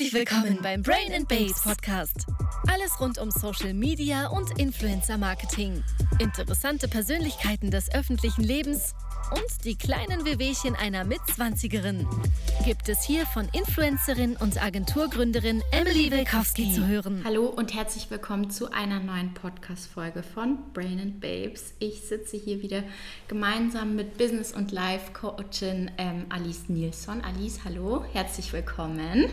Herzlich willkommen beim Brain and Babes Podcast. Alles rund um Social Media und Influencer Marketing. Interessante Persönlichkeiten des öffentlichen Lebens und die kleinen Wehwehchen einer Mitzwanzigerin gibt es hier von Influencerin und Agenturgründerin Emily Wilkowski zu hören. Hallo und herzlich willkommen zu einer neuen Podcast-Folge von Brain and Babes. Ich sitze hier wieder gemeinsam mit Business- und Life-Coachin ähm, Alice Nilsson. Alice, hallo, herzlich willkommen.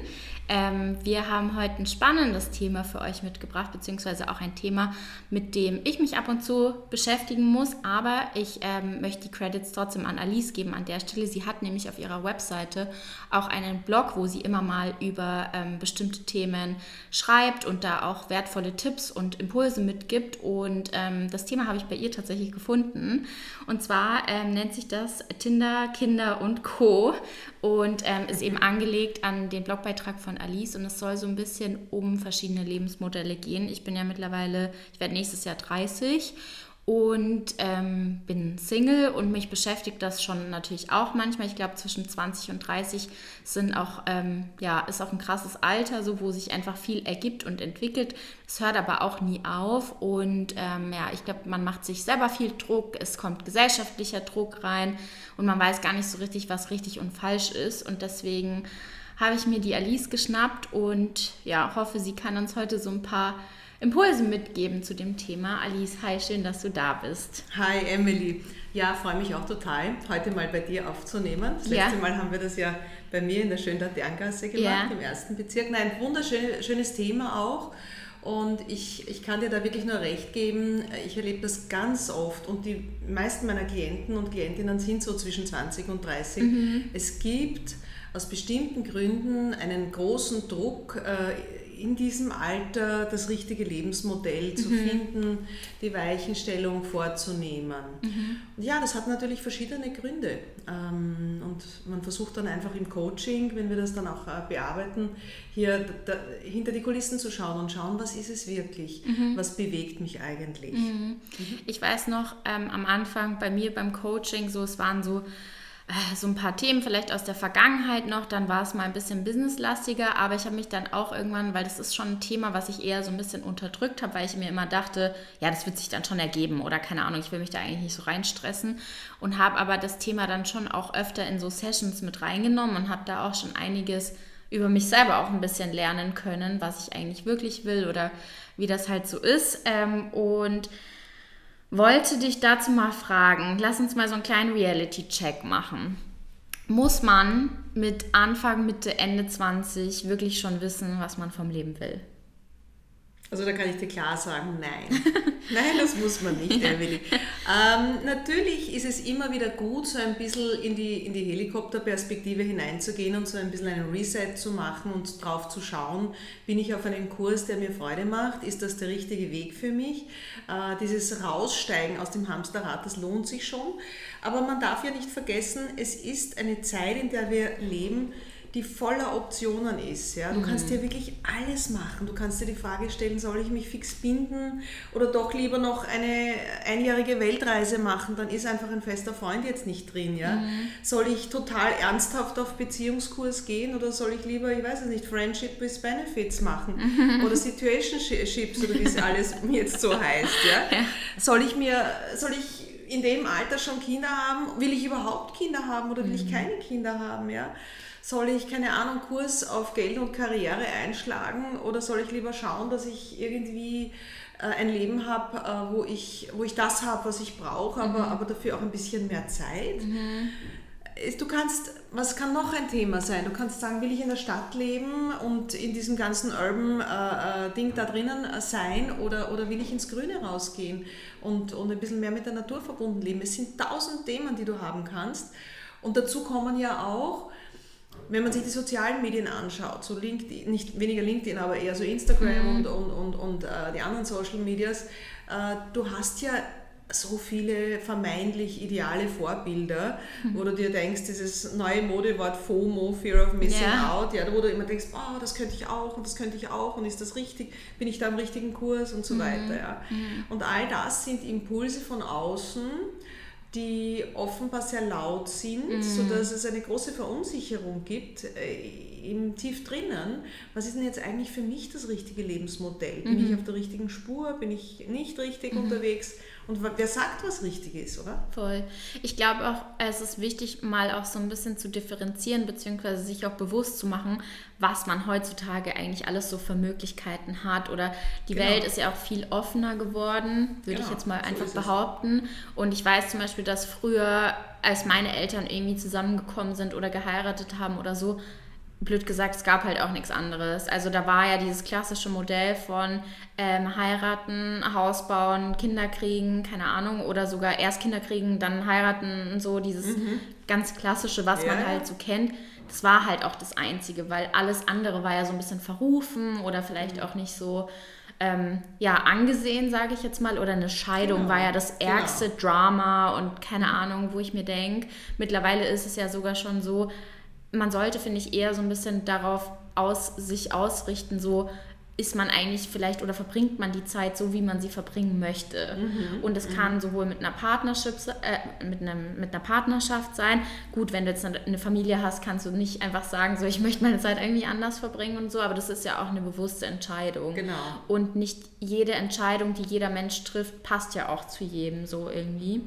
Ähm, wir haben heute ein spannendes Thema für euch mitgebracht, beziehungsweise auch ein Thema, mit dem ich mich ab und zu beschäftigen muss, aber ich ähm, möchte die Credits trotzdem an Alice geben an der Stelle. Sie hat nämlich auf ihrer Webseite auch einen Blog, wo sie immer mal über ähm, bestimmte Themen schreibt und da auch wertvolle Tipps und Impulse mitgibt. Und ähm, das Thema habe ich bei ihr tatsächlich gefunden. Und zwar ähm, nennt sich das Tinder, Kinder und Co. Und ähm, ist eben angelegt an den Blogbeitrag von Alice und es soll so ein bisschen um verschiedene Lebensmodelle gehen. Ich bin ja mittlerweile, ich werde nächstes Jahr 30 und ähm, bin Single und mich beschäftigt das schon natürlich auch manchmal. Ich glaube, zwischen 20 und 30 sind auch, ähm, ja, ist auch ein krasses Alter, so wo sich einfach viel ergibt und entwickelt. Es hört aber auch nie auf und ähm, ja, ich glaube, man macht sich selber viel Druck, es kommt gesellschaftlicher Druck rein und man weiß gar nicht so richtig, was richtig und falsch ist und deswegen habe ich mir die Alice geschnappt und ja, hoffe, sie kann uns heute so ein paar Impulse mitgeben zu dem Thema. Alice, hi, schön, dass du da bist. Hi, Emily. Ja, freue mich auch total, heute mal bei dir aufzunehmen. Das letzte ja. Mal haben wir das ja bei mir in der schönen Laterngasse gemacht, ja. im ersten Bezirk. Nein, wunderschönes Thema auch. Und ich, ich kann dir da wirklich nur recht geben, ich erlebe das ganz oft und die meisten meiner Klienten und Klientinnen sind so zwischen 20 und 30. Mhm. Es gibt aus bestimmten Gründen einen großen Druck, äh, in diesem Alter das richtige Lebensmodell zu mhm. finden, die Weichenstellung vorzunehmen. Mhm. Und ja, das hat natürlich verschiedene Gründe. Ähm, und man versucht dann einfach im Coaching, wenn wir das dann auch äh, bearbeiten, hier hinter die Kulissen zu schauen und schauen, was ist es wirklich, mhm. was bewegt mich eigentlich. Mhm. Mhm. Ich weiß noch ähm, am Anfang bei mir beim Coaching, so es waren so so ein paar Themen vielleicht aus der Vergangenheit noch, dann war es mal ein bisschen businesslastiger, aber ich habe mich dann auch irgendwann, weil das ist schon ein Thema, was ich eher so ein bisschen unterdrückt habe, weil ich mir immer dachte, ja, das wird sich dann schon ergeben oder keine Ahnung, ich will mich da eigentlich nicht so reinstressen und habe aber das Thema dann schon auch öfter in so Sessions mit reingenommen und habe da auch schon einiges über mich selber auch ein bisschen lernen können, was ich eigentlich wirklich will oder wie das halt so ist ähm, und wollte dich dazu mal fragen, lass uns mal so einen kleinen Reality-Check machen. Muss man mit Anfang, Mitte, Ende 20 wirklich schon wissen, was man vom Leben will? Also da kann ich dir klar sagen, nein. nein, das muss man nicht. Emily. Ähm, natürlich ist es immer wieder gut, so ein bisschen in die, in die Helikopterperspektive hineinzugehen und so ein bisschen einen Reset zu machen und drauf zu schauen, bin ich auf einem Kurs, der mir Freude macht, ist das der richtige Weg für mich? Äh, dieses Raussteigen aus dem Hamsterrad, das lohnt sich schon. Aber man darf ja nicht vergessen, es ist eine Zeit, in der wir leben, die voller Optionen ist. Ja? Du mhm. kannst dir wirklich alles machen. Du kannst dir die Frage stellen, soll ich mich fix binden oder doch lieber noch eine einjährige Weltreise machen? Dann ist einfach ein fester Freund jetzt nicht drin. Ja? Mhm. Soll ich total ernsthaft auf Beziehungskurs gehen oder soll ich lieber, ich weiß es nicht, Friendship with Benefits machen mhm. oder Situationships oder wie es alles jetzt so heißt. Ja? ja? Soll ich mir, soll ich in dem Alter schon Kinder haben? Will ich überhaupt Kinder haben oder will ich mhm. keine Kinder haben? Ja? Soll ich, keine Ahnung, Kurs auf Geld und Karriere einschlagen oder soll ich lieber schauen, dass ich irgendwie äh, ein Leben habe, äh, wo, ich, wo ich das habe, was ich brauche, aber, mhm. aber dafür auch ein bisschen mehr Zeit? Mhm. Du kannst, was kann noch ein Thema sein? Du kannst sagen, will ich in der Stadt leben und in diesem ganzen Urban-Ding äh, da drinnen sein oder, oder will ich ins Grüne rausgehen und, und ein bisschen mehr mit der Natur verbunden leben? Es sind tausend Themen, die du haben kannst. Und dazu kommen ja auch, wenn man sich die sozialen Medien anschaut, so LinkedIn, nicht weniger LinkedIn, aber eher so Instagram mhm. und, und, und, und äh, die anderen Social Medias, äh, du hast ja so viele vermeintlich ideale Vorbilder, mhm. wo du dir denkst, dieses neue Modewort FOMO, Fear of Missing ja. Out, ja, wo du immer denkst, oh, das könnte ich auch und das könnte ich auch und ist das richtig, bin ich da im richtigen Kurs und so mhm. weiter. Ja. Mhm. Und all das sind Impulse von außen, die offenbar sehr laut sind, mhm. sodass es eine große Verunsicherung gibt äh, im tief drinnen. Was ist denn jetzt eigentlich für mich das richtige Lebensmodell? Bin mhm. ich auf der richtigen Spur? Bin ich nicht richtig mhm. unterwegs? Und wer sagt, was richtig ist, oder? Voll. Ich glaube auch, es ist wichtig, mal auch so ein bisschen zu differenzieren, beziehungsweise sich auch bewusst zu machen, was man heutzutage eigentlich alles so für Möglichkeiten hat. Oder die genau. Welt ist ja auch viel offener geworden, würde genau. ich jetzt mal einfach so behaupten. Und ich weiß zum Beispiel, dass früher, als meine Eltern irgendwie zusammengekommen sind oder geheiratet haben oder so, blöd gesagt, es gab halt auch nichts anderes. Also da war ja dieses klassische Modell von ähm, heiraten, Haus bauen, Kinder kriegen, keine Ahnung, oder sogar erst Kinder kriegen, dann heiraten und so, dieses mhm. ganz klassische, was ja. man halt so kennt. Das war halt auch das Einzige, weil alles andere war ja so ein bisschen verrufen oder vielleicht mhm. auch nicht so ähm, ja, angesehen, sage ich jetzt mal, oder eine Scheidung genau. war ja das ärgste genau. Drama und keine Ahnung, wo ich mir denke, mittlerweile ist es ja sogar schon so, man sollte, finde ich, eher so ein bisschen darauf aus, sich ausrichten, so ist man eigentlich vielleicht oder verbringt man die Zeit so, wie man sie verbringen möchte. Mhm. Und es mhm. kann sowohl mit einer, Partnership, äh, mit, einem, mit einer Partnerschaft sein. Gut, wenn du jetzt eine Familie hast, kannst du nicht einfach sagen, so ich möchte meine Zeit irgendwie anders verbringen und so, aber das ist ja auch eine bewusste Entscheidung. Genau. Und nicht jede Entscheidung, die jeder Mensch trifft, passt ja auch zu jedem so irgendwie.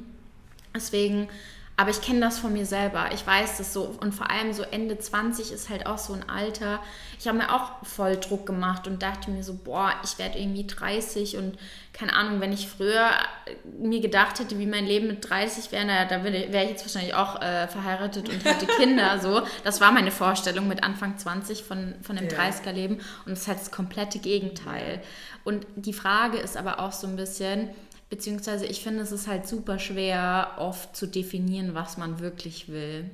Deswegen aber ich kenne das von mir selber. Ich weiß das so. Und vor allem so Ende 20 ist halt auch so ein Alter. Ich habe mir auch voll Druck gemacht und dachte mir so, boah, ich werde irgendwie 30 und keine Ahnung, wenn ich früher mir gedacht hätte, wie mein Leben mit 30 wäre, naja, da wäre ich jetzt wahrscheinlich auch äh, verheiratet und hätte Kinder. so. Das war meine Vorstellung mit Anfang 20 von, von dem ja. 30er-Leben. Und das ist halt das komplette Gegenteil. Und die Frage ist aber auch so ein bisschen, Beziehungsweise ich finde, es ist halt super schwer, oft zu definieren, was man wirklich will.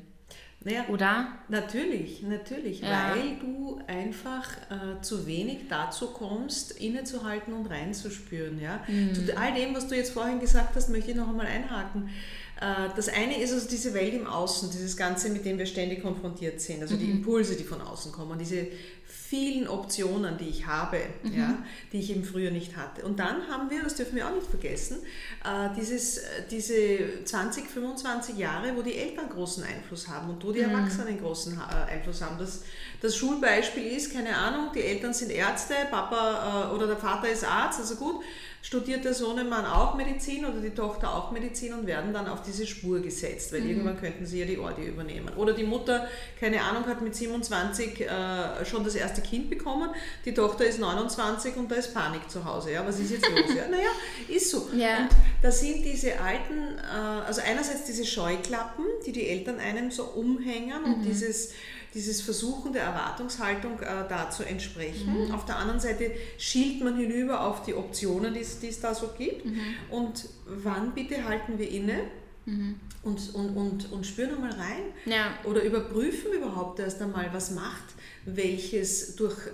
Naja, Oder? Natürlich, natürlich, ja. weil du einfach äh, zu wenig dazu kommst, innezuhalten und reinzuspüren. Ja? Mhm. Zu all dem, was du jetzt vorhin gesagt hast, möchte ich noch einmal einhaken. Äh, das eine ist also diese Welt im Außen, dieses Ganze, mit dem wir ständig konfrontiert sind, also mhm. die Impulse, die von außen kommen, diese vielen Optionen, die ich habe, mhm. ja, die ich eben früher nicht hatte. Und dann haben wir, das dürfen wir auch nicht vergessen, äh, dieses, diese 20, 25 Jahre, wo die Eltern großen Einfluss haben und wo die mhm. Erwachsenen großen äh, Einfluss haben. Das, das Schulbeispiel ist, keine Ahnung, die Eltern sind Ärzte, Papa oder der Vater ist Arzt, also gut, studiert der Sohnemann auch Medizin oder die Tochter auch Medizin und werden dann auf diese Spur gesetzt, weil mhm. irgendwann könnten sie ja die Ordi übernehmen. Oder die Mutter, keine Ahnung, hat mit 27 äh, schon das erste Kind bekommen, die Tochter ist 29 und da ist Panik zu Hause. Ja, was ist jetzt los? Ja, naja, ist so. Ja. Und da sind diese alten, äh, also einerseits diese Scheuklappen, die die Eltern einem so umhängen mhm. und dieses dieses Versuchen der Erwartungshaltung äh, da zu entsprechen. Mhm. Auf der anderen Seite schielt man hinüber auf die Optionen, die es da so gibt. Mhm. Und wann bitte halten wir inne? Mhm. Und, und, und, und spüren einmal rein ja. oder überprüfen überhaupt erst einmal, was macht welches durch äh,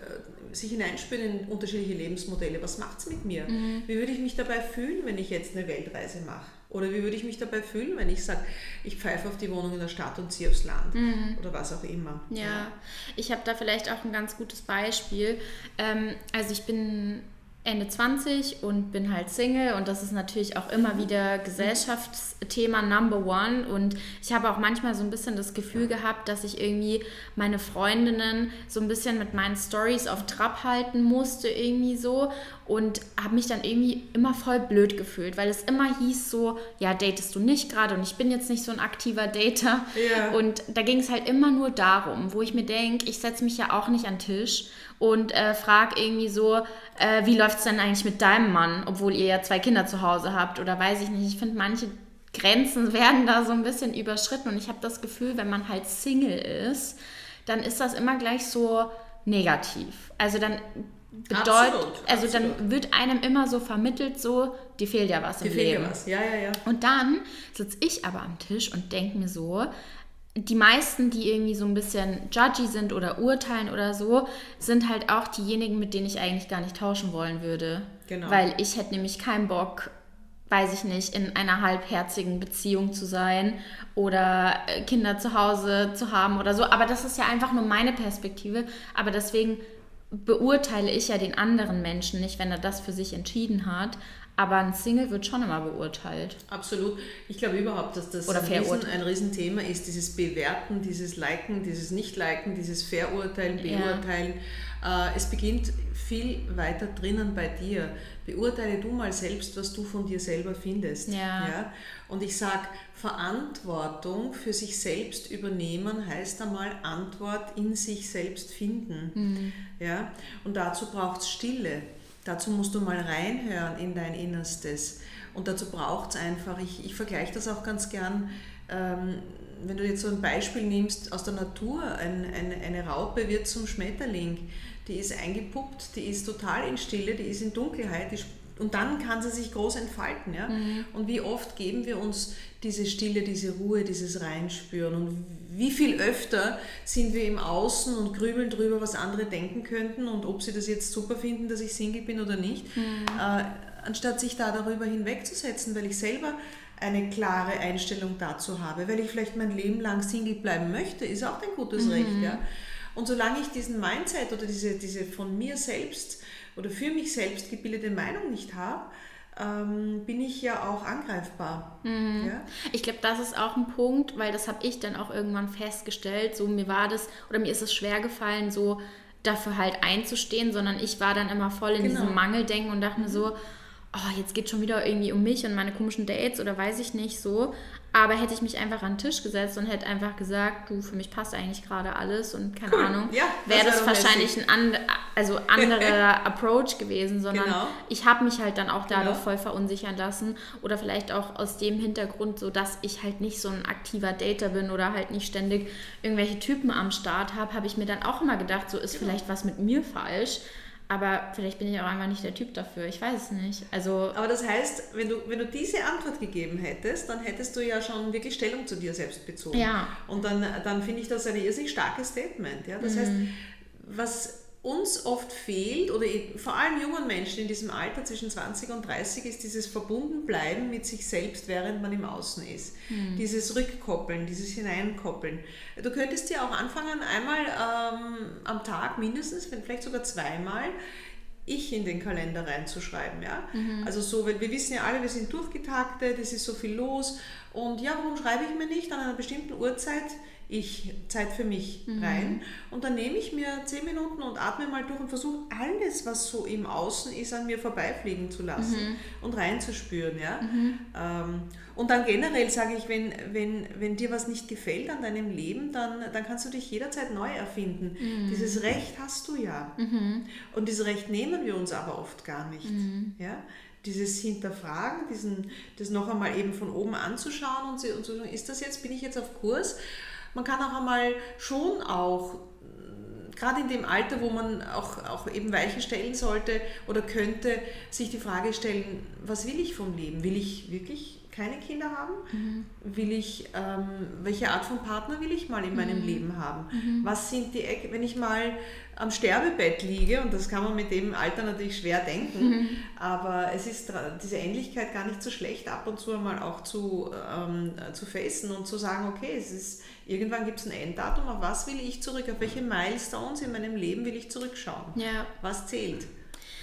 sich hineinspüren in unterschiedliche Lebensmodelle, was macht es mit mir? Mhm. Wie würde ich mich dabei fühlen, wenn ich jetzt eine Weltreise mache? Oder wie würde ich mich dabei fühlen, wenn ich sage, ich pfeife auf die Wohnung in der Stadt und ziehe aufs Land mhm. oder was auch immer. Ja, ja. ich habe da vielleicht auch ein ganz gutes Beispiel. Ähm, also ich bin Ende 20 und bin halt Single und das ist natürlich auch immer wieder Gesellschaftsthema Number One. Und ich habe auch manchmal so ein bisschen das Gefühl gehabt, dass ich irgendwie meine Freundinnen so ein bisschen mit meinen Stories auf Trab halten musste irgendwie so und habe mich dann irgendwie immer voll blöd gefühlt, weil es immer hieß so, ja, datest du nicht gerade und ich bin jetzt nicht so ein aktiver Dater ja. und da ging es halt immer nur darum, wo ich mir denke, ich setze mich ja auch nicht an den Tisch und äh, frag irgendwie so, äh, wie läuft es denn eigentlich mit deinem Mann, obwohl ihr ja zwei Kinder zu Hause habt oder weiß ich nicht. Ich finde, manche Grenzen werden da so ein bisschen überschritten und ich habe das Gefühl, wenn man halt Single ist, dann ist das immer gleich so negativ. Also dann bedeutet, absolut, also absolut. dann wird einem immer so vermittelt, so, dir fehlt ja was dir im Leben. Ja, was. ja, ja, ja. Und dann sitze ich aber am Tisch und denke mir so, die meisten, die irgendwie so ein bisschen judgy sind oder urteilen oder so, sind halt auch diejenigen, mit denen ich eigentlich gar nicht tauschen wollen würde. Genau. Weil ich hätte nämlich keinen Bock, weiß ich nicht, in einer halbherzigen Beziehung zu sein oder äh, Kinder zu Hause zu haben oder so. Aber das ist ja einfach nur meine Perspektive. Aber deswegen beurteile ich ja den anderen Menschen nicht, wenn er das für sich entschieden hat. Aber ein Single wird schon immer beurteilt. Absolut. Ich glaube überhaupt, dass das Oder ein, Riesen, ein Riesenthema ist, dieses Bewerten, dieses Liken, dieses Nicht-Liken, dieses Verurteilen, Beurteilen. Ja. Äh, es beginnt viel weiter drinnen bei dir. Beurteile du mal selbst, was du von dir selber findest. Ja. ja? Und ich sage, Verantwortung für sich selbst übernehmen heißt einmal Antwort in sich selbst finden. Mhm. Ja? Und dazu braucht es Stille. Dazu musst du mal reinhören in dein Innerstes. Und dazu braucht es einfach, ich, ich vergleiche das auch ganz gern, ähm, wenn du jetzt so ein Beispiel nimmst aus der Natur, ein, ein, eine Raupe wird zum Schmetterling, die ist eingepuppt, die ist total in Stille, die ist in Dunkelheit, und dann kann sie sich groß entfalten. Ja? Mhm. Und wie oft geben wir uns diese Stille, diese Ruhe, dieses Reinspüren und wie viel öfter sind wir im Außen und grübeln drüber, was andere denken könnten und ob sie das jetzt super finden, dass ich Single bin oder nicht, mhm. äh, anstatt sich da darüber hinwegzusetzen, weil ich selber eine klare Einstellung dazu habe, weil ich vielleicht mein Leben lang Single bleiben möchte, ist auch ein gutes mhm. Recht. Ja? Und solange ich diesen Mindset oder diese, diese von mir selbst oder für mich selbst gebildete Meinung nicht habe, ähm, bin ich ja auch angreifbar. Mhm. Ja? Ich glaube, das ist auch ein Punkt, weil das habe ich dann auch irgendwann festgestellt. So mir war das oder mir ist es schwer gefallen, so dafür halt einzustehen, sondern ich war dann immer voll in genau. diesem Mangeldenken und dachte mhm. mir so, oh, jetzt geht schon wieder irgendwie um mich und meine komischen Dates oder weiß ich nicht so. Aber hätte ich mich einfach an den Tisch gesetzt und hätte einfach gesagt, du, für mich passt eigentlich gerade alles und keine cool. Ahnung, ja, wäre das, das wahrscheinlich ein and, also anderer Approach gewesen, sondern genau. ich habe mich halt dann auch dadurch genau. voll verunsichern lassen oder vielleicht auch aus dem Hintergrund so, dass ich halt nicht so ein aktiver Dater bin oder halt nicht ständig irgendwelche Typen am Start habe, habe ich mir dann auch immer gedacht, so ist genau. vielleicht was mit mir falsch. Aber vielleicht bin ich auch einfach nicht der Typ dafür. Ich weiß es nicht. Also Aber das heißt, wenn du, wenn du diese Antwort gegeben hättest, dann hättest du ja schon wirklich Stellung zu dir selbst bezogen. Ja. Und dann, dann finde ich das ein irrsinnig starkes Statement. Ja? Das mhm. heißt, was uns oft fehlt, oder vor allem jungen Menschen in diesem Alter zwischen 20 und 30, ist dieses Verbundenbleiben mit sich selbst, während man im Außen ist. Mhm. Dieses Rückkoppeln, dieses Hineinkoppeln. Du könntest ja auch anfangen, einmal ähm, am Tag mindestens, vielleicht sogar zweimal, ich in den Kalender reinzuschreiben. Ja? Mhm. Also so, weil wir wissen ja alle, wir sind durchgetaktet, es ist so viel los. Und ja, warum schreibe ich mir nicht an einer bestimmten Uhrzeit ich Zeit für mich mhm. rein. Und dann nehme ich mir zehn Minuten und atme mal durch und versuche alles, was so im Außen ist, an mir vorbeifliegen zu lassen mhm. und reinzuspüren. Ja? Mhm. Ähm, und dann generell sage ich, wenn, wenn, wenn dir was nicht gefällt an deinem Leben, dann, dann kannst du dich jederzeit neu erfinden. Mhm. Dieses Recht hast du ja. Mhm. Und dieses Recht nehmen wir uns aber oft gar nicht. Mhm. Ja? dieses Hinterfragen, diesen, das noch einmal eben von oben anzuschauen und, und zu sagen, ist das jetzt, bin ich jetzt auf Kurs man kann auch einmal schon auch gerade in dem Alter, wo man auch, auch eben Weichen stellen sollte oder könnte, sich die Frage stellen, was will ich vom Leben? Will ich wirklich keine Kinder haben? Mhm. Will ich, ähm, welche Art von Partner will ich mal in meinem mhm. Leben haben? Mhm. Was sind die Ecken, wenn ich mal am Sterbebett liege, und das kann man mit dem Alter natürlich schwer denken, mhm. aber es ist diese Ähnlichkeit gar nicht so schlecht, ab und zu einmal auch zu, ähm, zu fassen und zu sagen, okay, es ist, irgendwann gibt es ein Enddatum, auf was will ich zurück, auf welche Milestones in meinem Leben will ich zurückschauen? Ja. Was zählt?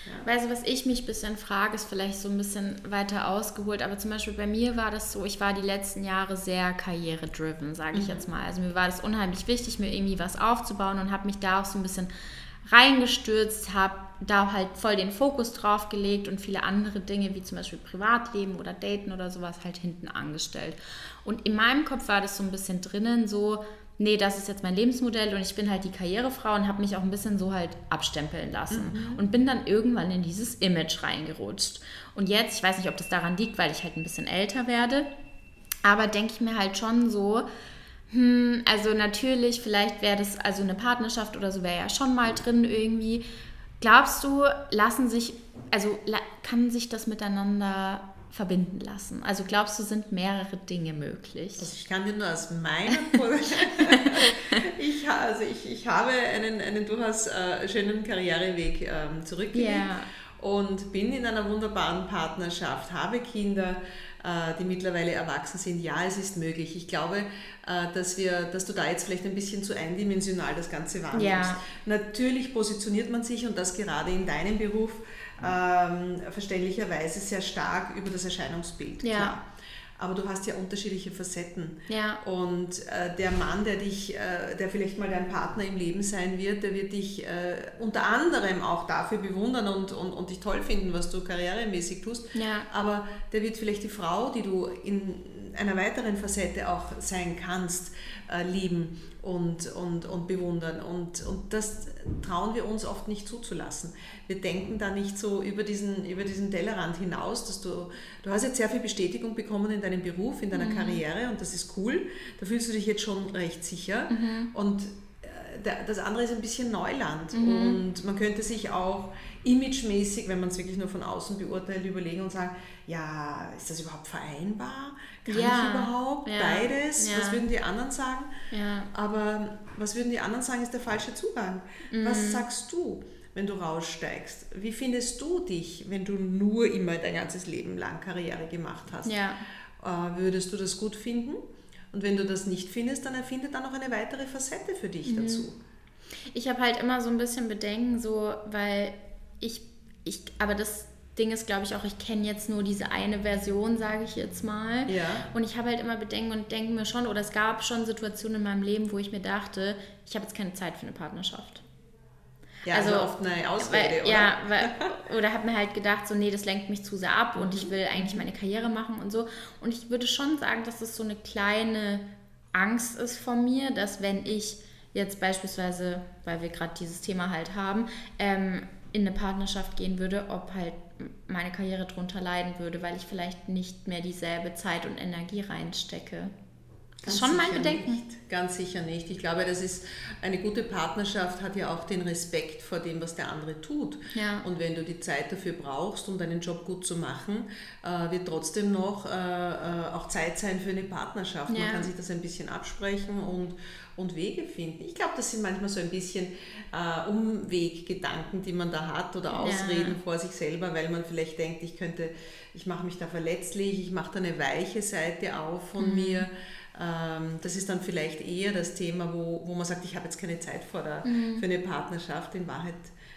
Ja. Weißt du, was ich mich ein bisschen frage, ist vielleicht so ein bisschen weiter ausgeholt, aber zum Beispiel bei mir war das so, ich war die letzten Jahre sehr karriere-driven, sage ich mhm. jetzt mal. Also mir war das unheimlich wichtig, mir irgendwie was aufzubauen und habe mich da auch so ein bisschen reingestürzt, habe da halt voll den Fokus drauf gelegt und viele andere Dinge, wie zum Beispiel Privatleben oder Daten oder sowas, halt hinten angestellt. Und in meinem Kopf war das so ein bisschen drinnen, so, nee, das ist jetzt mein Lebensmodell und ich bin halt die Karrierefrau und habe mich auch ein bisschen so halt abstempeln lassen mhm. und bin dann irgendwann in dieses Image reingerutscht. Und jetzt, ich weiß nicht, ob das daran liegt, weil ich halt ein bisschen älter werde, aber denke ich mir halt schon so, hm, also natürlich, vielleicht wäre das, also eine Partnerschaft oder so wäre ja schon mal drin irgendwie. Glaubst du, lassen sich, also kann sich das miteinander verbinden lassen? Also glaubst du, sind mehrere Dinge möglich? Also ich kann dir nur aus meiner ich, also ich, ich habe einen, einen durchaus äh, schönen Karriereweg ähm, zurückgelegt yeah. und bin in einer wunderbaren Partnerschaft, habe Kinder, äh, die mittlerweile erwachsen sind. Ja, es ist möglich. Ich glaube, äh, dass, wir, dass du da jetzt vielleicht ein bisschen zu eindimensional das Ganze wahrnimmst. Ja. Natürlich positioniert man sich und das gerade in deinem Beruf ähm, verständlicherweise sehr stark über das Erscheinungsbild. Ja. Klar aber du hast ja unterschiedliche Facetten. Ja. Und äh, der Mann, der dich, äh, der vielleicht mal dein Partner im Leben sein wird, der wird dich äh, unter anderem auch dafür bewundern und, und, und dich toll finden, was du karrieremäßig tust. Ja. Aber der wird vielleicht die Frau, die du in einer weiteren Facette auch sein kannst, äh, lieben und, und, und bewundern. Und, und das trauen wir uns oft nicht zuzulassen. Wir denken da nicht so über diesen, über diesen Tellerrand hinaus, dass du, du hast jetzt sehr viel Bestätigung bekommen in deinem Beruf, in deiner mhm. Karriere und das ist cool. Da fühlst du dich jetzt schon recht sicher. Mhm. Und das andere ist ein bisschen Neuland mhm. und man könnte sich auch imagemäßig, wenn man es wirklich nur von außen beurteilt, überlegen und sagen, ja, ist das überhaupt vereinbar? Kann ja. ich überhaupt ja. beides? Ja. Was würden die anderen sagen? Aber was würden die anderen sagen, ist der falsche Zugang. Mhm. Was sagst du, wenn du raussteigst? Wie findest du dich, wenn du nur immer dein ganzes Leben lang Karriere gemacht hast? Äh, würdest du das gut finden? Und wenn du das nicht findest, dann erfinde dann noch eine weitere Facette für dich mhm. dazu. Ich habe halt immer so ein bisschen Bedenken, so, weil ich, ich, aber das Ding ist, glaube ich, auch, ich kenne jetzt nur diese eine Version, sage ich jetzt mal. Ja. Und ich habe halt immer Bedenken und denke mir schon, oder es gab schon Situationen in meinem Leben, wo ich mir dachte, ich habe jetzt keine Zeit für eine Partnerschaft. Ja, also, also oft eine Ausrede, weil, oder? Ja, weil, oder habe mir halt gedacht, so, nee, das lenkt mich zu sehr ab und ich mhm. will eigentlich meine Karriere machen und so. Und ich würde schon sagen, dass das so eine kleine Angst ist von mir, dass wenn ich jetzt beispielsweise, weil wir gerade dieses Thema halt haben, ähm, in eine Partnerschaft gehen würde, ob halt meine Karriere darunter leiden würde, weil ich vielleicht nicht mehr dieselbe Zeit und Energie reinstecke. Das ist schon mein Bedenken. Nicht. Ganz sicher nicht. Ich glaube, das ist eine gute Partnerschaft hat ja auch den Respekt vor dem, was der andere tut. Ja. Und wenn du die Zeit dafür brauchst, um deinen Job gut zu machen, äh, wird trotzdem noch äh, äh auch Zeit sein für eine Partnerschaft. Ja. Man kann sich das ein bisschen absprechen und, und Wege finden. Ich glaube, das sind manchmal so ein bisschen äh, Umweggedanken, die man da hat oder Ausreden ja. vor sich selber, weil man vielleicht denkt, ich könnte, ich mache mich da verletzlich, ich mache da eine weiche Seite auf von mhm. mir. Ähm, das ist dann vielleicht eher das Thema, wo, wo man sagt, ich habe jetzt keine Zeit vor der, mhm. für eine Partnerschaft. In Wahrheit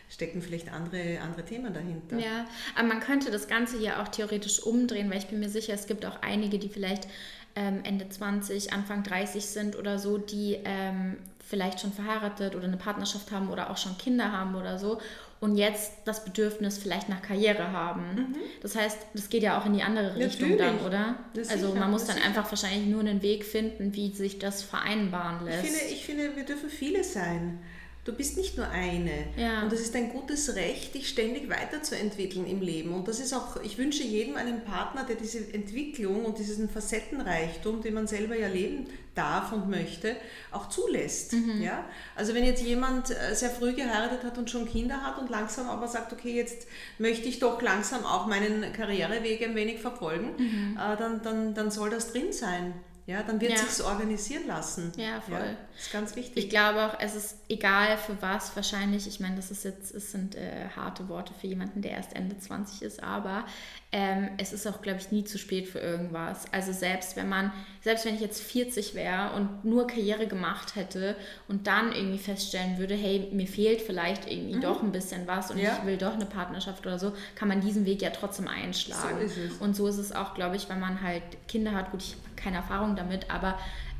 stecken vielleicht andere, andere Themen dahinter. Ja, aber man könnte das Ganze ja auch theoretisch umdrehen, weil ich bin mir sicher, es gibt auch einige, die vielleicht ähm, Ende 20, Anfang 30 sind oder so, die ähm, vielleicht schon verheiratet oder eine Partnerschaft haben oder auch schon Kinder haben oder so und jetzt das Bedürfnis vielleicht nach Karriere haben. Mhm. Das heißt, das geht ja auch in die andere Richtung dann, oder? Das also sicher, man muss dann sicher. einfach wahrscheinlich nur einen Weg finden, wie sich das vereinbaren lässt. Ich finde, ich finde wir dürfen viele sein. Du bist nicht nur eine. Ja. Und es ist ein gutes Recht, dich ständig weiterzuentwickeln im Leben. Und das ist auch, ich wünsche jedem einen Partner, der diese Entwicklung und diesen Facettenreichtum, den man selber ja leben darf und möchte, auch zulässt. Mhm. Ja? Also wenn jetzt jemand äh, sehr früh geheiratet hat und schon Kinder hat und langsam aber sagt, okay, jetzt möchte ich doch langsam auch meinen Karriereweg ein wenig verfolgen, mhm. Äh, dann, dann, dann soll das drin sein. Ja, dann wird ja. sich's organisieren lassen. Ja, voll. Ja, ist ganz wichtig. Ich glaube auch, es ist egal für was wahrscheinlich. Ich meine, das ist jetzt, es sind äh, harte Worte für jemanden, der erst Ende 20 ist, aber ähm, es ist auch, glaube ich, nie zu spät für irgendwas. Also selbst wenn man, selbst wenn ich jetzt 40 wäre und nur Karriere gemacht hätte und dann irgendwie feststellen würde, hey, mir fehlt vielleicht irgendwie mhm. doch ein bisschen was und ja. ich will doch eine Partnerschaft oder so, kann man diesen Weg ja trotzdem einschlagen. So ist es. Und so ist es auch, glaube ich, wenn man halt Kinder hat. Gut, ich keine Erfahrung damit, aber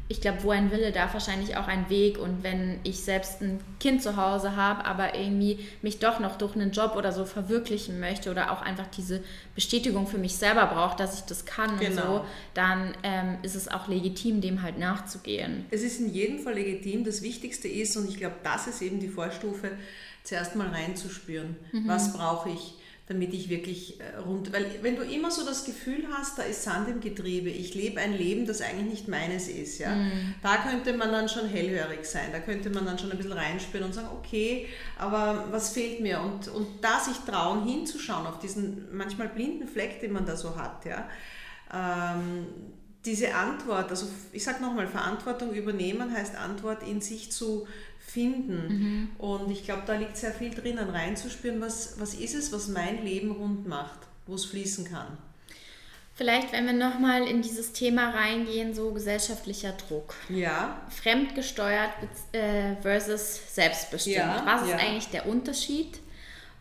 ich glaube, wo ein Wille, da wahrscheinlich auch ein Weg. Und wenn ich selbst ein Kind zu Hause habe, aber irgendwie mich doch noch durch einen Job oder so verwirklichen möchte oder auch einfach diese Bestätigung für mich selber brauche, dass ich das kann genau. und so, dann ähm, ist es auch legitim, dem halt nachzugehen. Es ist in jedem Fall legitim. Das Wichtigste ist, und ich glaube, das ist eben die Vorstufe, zuerst mal reinzuspüren. Mhm. Was brauche ich? Damit ich wirklich äh, rund, weil wenn du immer so das Gefühl hast, da ist Sand im Getriebe, ich lebe ein Leben, das eigentlich nicht meines ist, ja, mhm. da könnte man dann schon hellhörig sein, da könnte man dann schon ein bisschen reinspüren und sagen, okay, aber was fehlt mir? Und, und da sich trauen, hinzuschauen auf diesen manchmal blinden Fleck, den man da so hat, ja, ähm, diese Antwort, also ich sage nochmal, Verantwortung übernehmen heißt Antwort in sich zu finden. Mhm. Und ich glaube, da liegt sehr viel drinnen, reinzuspüren, was, was ist es, was mein Leben rund macht, wo es fließen kann. Vielleicht, wenn wir nochmal in dieses Thema reingehen, so gesellschaftlicher Druck. Ja. Fremdgesteuert äh, versus selbstbestimmt. Ja, was ist ja. eigentlich der Unterschied?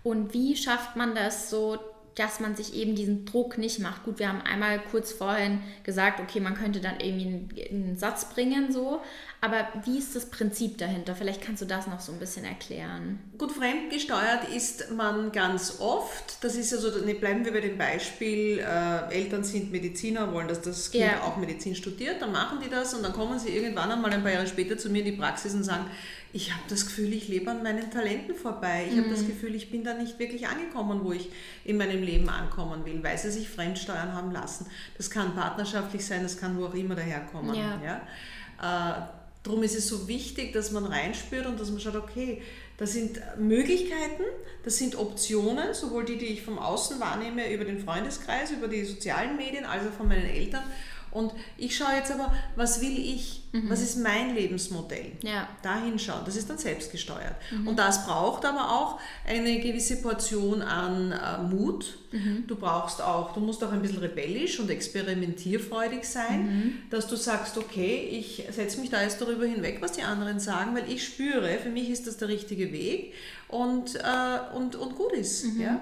Und wie schafft man das so, dass man sich eben diesen Druck nicht macht. Gut, wir haben einmal kurz vorhin gesagt, okay, man könnte dann irgendwie einen, einen, Satz bringen, so. Aber wie ist das Prinzip dahinter? Vielleicht kannst du das noch so ein bisschen erklären. Gut, fremdgesteuert ist man ganz oft. Das ist ja so, ne, bleiben wir bei dem Beispiel, äh, Eltern sind Mediziner, wollen, dass das Kind ja. auch Medizin studiert, dann machen die das und dann kommen sie irgendwann einmal ein paar Jahre später zu mir in die Praxis und sagen, ich habe das Gefühl, ich lebe an meinen Talenten vorbei. Ich mhm. habe das Gefühl, ich bin da nicht wirklich angekommen, wo ich in meinem Leben ankommen will, weil sie sich fremdsteuern haben lassen. Das kann partnerschaftlich sein, das kann wo auch immer daherkommen. Ja. ja? Äh, darum ist es so wichtig, dass man reinspürt und dass man schaut, okay, das sind Möglichkeiten, das sind Optionen, sowohl die, die ich vom Außen wahrnehme, über den Freundeskreis, über die sozialen Medien, als auch von meinen Eltern und ich schaue jetzt aber, was will ich? Mhm. Was ist mein Lebensmodell? Ja. Dahin schauen. Das ist dann selbstgesteuert. Mhm. Und das braucht aber auch eine gewisse Portion an äh, Mut. Mhm. Du brauchst auch, du musst auch ein bisschen rebellisch und experimentierfreudig sein, mhm. dass du sagst, okay, ich setze mich da jetzt darüber hinweg, was die anderen sagen, weil ich spüre, für mich ist das der richtige Weg und, äh, und, und gut ist. Mhm. Ja?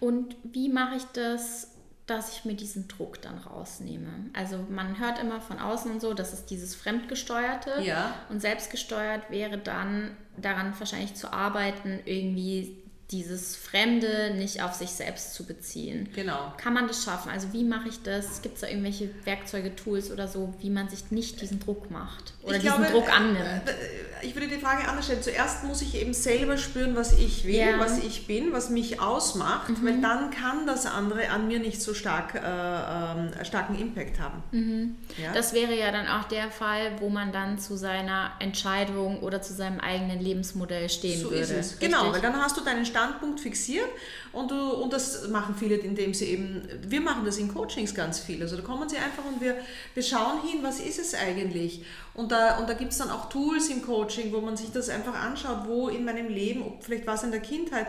Und wie mache ich das dass ich mir diesen Druck dann rausnehme. Also man hört immer von außen und so, dass es dieses Fremdgesteuerte ja. und selbstgesteuert wäre dann daran wahrscheinlich zu arbeiten, irgendwie dieses Fremde nicht auf sich selbst zu beziehen. Genau. Kann man das schaffen? Also wie mache ich das? Gibt es da irgendwelche Werkzeuge, Tools oder so, wie man sich nicht diesen Druck macht oder ich diesen glaube, Druck annimmt? Äh, äh, ich würde die Frage anders stellen. Zuerst muss ich eben selber spüren, was ich will, ja. was ich bin, was mich ausmacht, mhm. weil dann kann das andere an mir nicht so stark äh, äh, starken Impact haben. Mhm. Ja? Das wäre ja dann auch der Fall, wo man dann zu seiner Entscheidung oder zu seinem eigenen Lebensmodell stehen so würde. Ist es. Genau, weil dann hast du deinen Stand Standpunkt fixiert und, du, und das machen viele, indem sie eben, wir machen das in Coachings ganz viel. Also da kommen sie einfach und wir, wir schauen hin, was ist es eigentlich? Und da, und da gibt es dann auch Tools im Coaching, wo man sich das einfach anschaut, wo in meinem Leben, ob vielleicht war es in der Kindheit,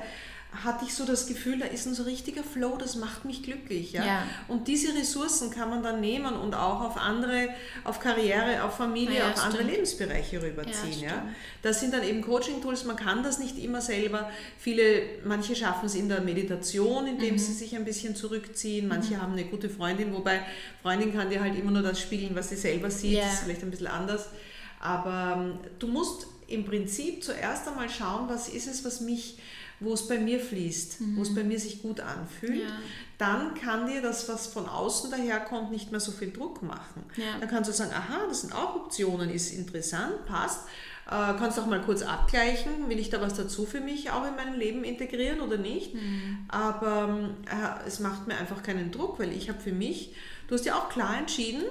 hatte ich so das Gefühl, da ist ein so richtiger Flow, das macht mich glücklich. Ja? ja. Und diese Ressourcen kann man dann nehmen und auch auf andere, auf Karriere, auf Familie, ja, auf stimmt. andere Lebensbereiche rüberziehen. Ja, ja, Das sind dann eben Coaching-Tools, man kann das nicht immer selber. Viele, manche schaffen es in der Meditation, indem mhm. sie sich ein bisschen zurückziehen. Manche mhm. haben eine gute Freundin, wobei Freundin kann dir halt immer nur das spiegeln, was sie selber sieht. Das ist vielleicht ein bisschen anders. Aber ähm, du musst im Prinzip zuerst einmal schauen, was ist es, was mich wo es bei mir fließt, mhm. wo es bei mir sich gut anfühlt, ja. dann kann dir das, was von außen daherkommt, nicht mehr so viel Druck machen. Ja. Dann kannst du sagen, aha, das sind auch Optionen, ist interessant, passt. Äh, kannst auch mal kurz abgleichen, will ich da was dazu für mich auch in meinem Leben integrieren oder nicht. Mhm. Aber äh, es macht mir einfach keinen Druck, weil ich habe für mich, du hast ja auch klar entschieden,